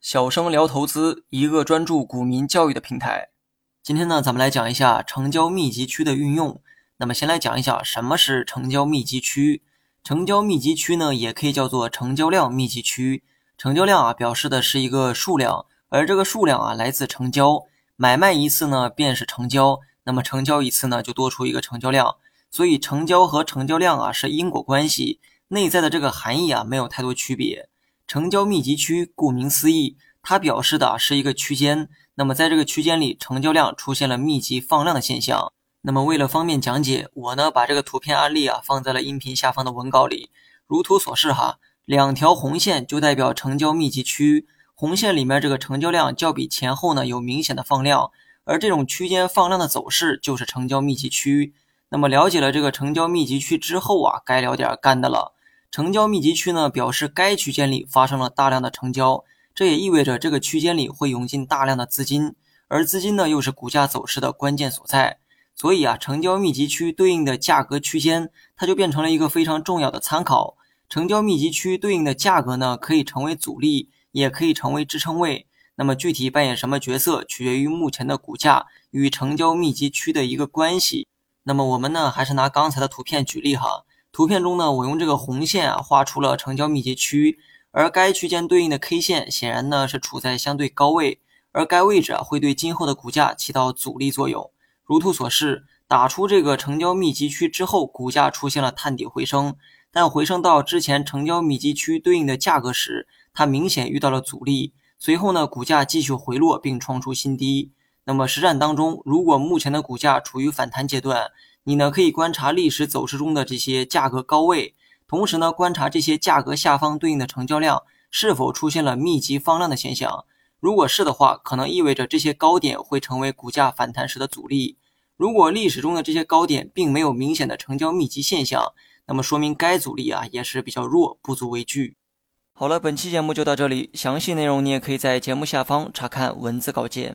小生聊投资，一个专注股民教育的平台。今天呢，咱们来讲一下成交密集区的运用。那么，先来讲一下什么是成交密集区。成交密集区呢，也可以叫做成交量密集区。成交量啊，表示的是一个数量，而这个数量啊，来自成交。买卖一次呢，便是成交。那么成交一次呢，就多出一个成交量。所以，成交和成交量啊，是因果关系。内在的这个含义啊，没有太多区别。成交密集区，顾名思义，它表示的是一个区间。那么在这个区间里，成交量出现了密集放量的现象。那么为了方便讲解，我呢把这个图片案例啊放在了音频下方的文稿里。如图所示哈，两条红线就代表成交密集区。红线里面这个成交量较比前后呢有明显的放量，而这种区间放量的走势就是成交密集区。那么了解了这个成交密集区之后啊，该聊点干的了。成交密集区呢，表示该区间里发生了大量的成交，这也意味着这个区间里会涌进大量的资金，而资金呢又是股价走势的关键所在。所以啊，成交密集区对应的价格区间，它就变成了一个非常重要的参考。成交密集区对应的价格呢，可以成为阻力，也可以成为支撑位。那么具体扮演什么角色，取决于目前的股价与成交密集区的一个关系。那么我们呢，还是拿刚才的图片举例哈。图片中呢，我用这个红线啊画出了成交密集区，而该区间对应的 K 线显然呢是处在相对高位，而该位置啊会对今后的股价起到阻力作用。如图所示，打出这个成交密集区之后，股价出现了探底回升，但回升到之前成交密集区对应的价格时，它明显遇到了阻力，随后呢股价继续回落并创出新低。那么实战当中，如果目前的股价处于反弹阶段，你呢可以观察历史走势中的这些价格高位，同时呢观察这些价格下方对应的成交量是否出现了密集放量的现象。如果是的话，可能意味着这些高点会成为股价反弹时的阻力。如果历史中的这些高点并没有明显的成交密集现象，那么说明该阻力啊也是比较弱，不足为惧。好了，本期节目就到这里，详细内容你也可以在节目下方查看文字稿件。